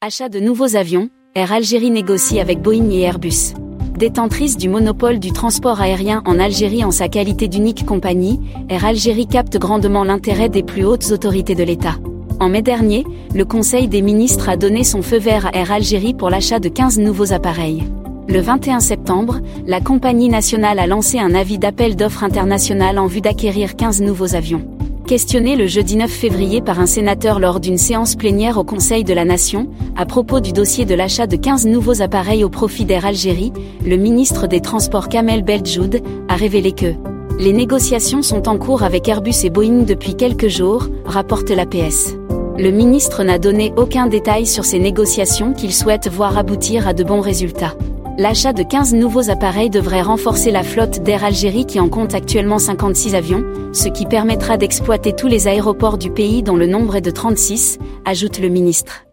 Achat de nouveaux avions, Air Algérie négocie avec Boeing et Airbus. Détentrice du monopole du transport aérien en Algérie en sa qualité d'unique compagnie, Air Algérie capte grandement l'intérêt des plus hautes autorités de l'État. En mai dernier, le Conseil des ministres a donné son feu vert à Air Algérie pour l'achat de 15 nouveaux appareils. Le 21 septembre, la compagnie nationale a lancé un avis d'appel d'offres international en vue d'acquérir 15 nouveaux avions. Questionné le jeudi 9 février par un sénateur lors d'une séance plénière au Conseil de la Nation, à propos du dossier de l'achat de 15 nouveaux appareils au profit d'Air Algérie, le ministre des Transports Kamel Beljoud a révélé que les négociations sont en cours avec Airbus et Boeing depuis quelques jours, rapporte l'APS. Le ministre n'a donné aucun détail sur ces négociations qu'il souhaite voir aboutir à de bons résultats. L'achat de 15 nouveaux appareils devrait renforcer la flotte d'Air Algérie qui en compte actuellement 56 avions, ce qui permettra d'exploiter tous les aéroports du pays dont le nombre est de 36, ajoute le ministre.